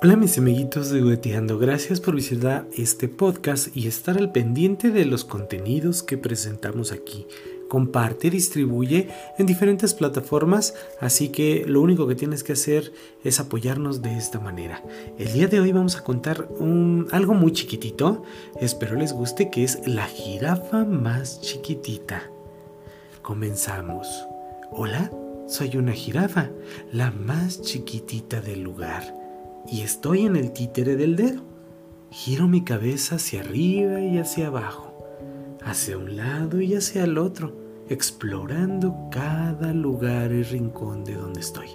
Hola mis amiguitos de Gueteando, gracias por visitar este podcast y estar al pendiente de los contenidos que presentamos aquí. Comparte, distribuye en diferentes plataformas, así que lo único que tienes que hacer es apoyarnos de esta manera. El día de hoy vamos a contar algo muy chiquitito, espero les guste, que es la jirafa más chiquitita. Comenzamos. Hola, soy una jirafa, la más chiquitita del lugar y estoy en el títere del dedo. Giro mi cabeza hacia arriba y hacia abajo, hacia un lado y hacia el otro, explorando cada lugar y rincón de donde estoy.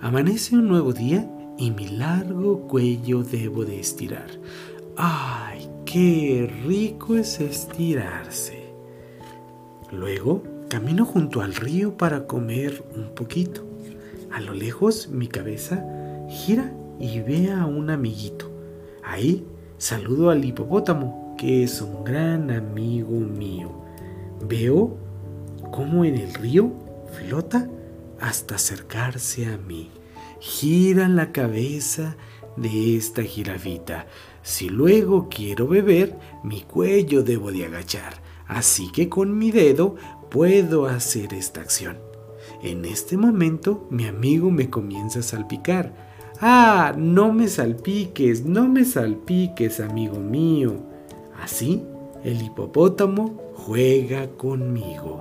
Amanece un nuevo día y mi largo cuello debo de estirar. ¡Ay, qué rico es estirarse! Luego camino junto al río para comer un poquito. A lo lejos mi cabeza gira y ve a un amiguito. Ahí saludo al hipopótamo, que es un gran amigo mío. Veo cómo en el río flota hasta acercarse a mí. Gira la cabeza de esta jirafita. Si luego quiero beber, mi cuello debo de agachar. Así que con mi dedo puedo hacer esta acción. En este momento mi amigo me comienza a salpicar. Ah, no me salpiques, no me salpiques, amigo mío. Así, el hipopótamo juega conmigo.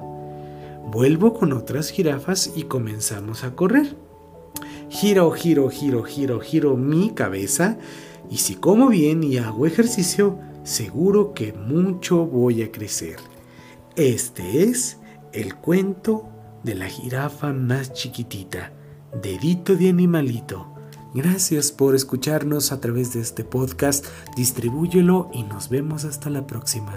Vuelvo con otras jirafas y comenzamos a correr. Giro, giro, giro, giro, giro mi cabeza y si como bien y hago ejercicio, seguro que mucho voy a crecer. Este es el cuento de la jirafa más chiquitita, dedito de animalito. Gracias por escucharnos a través de este podcast, distribúyelo y nos vemos hasta la próxima.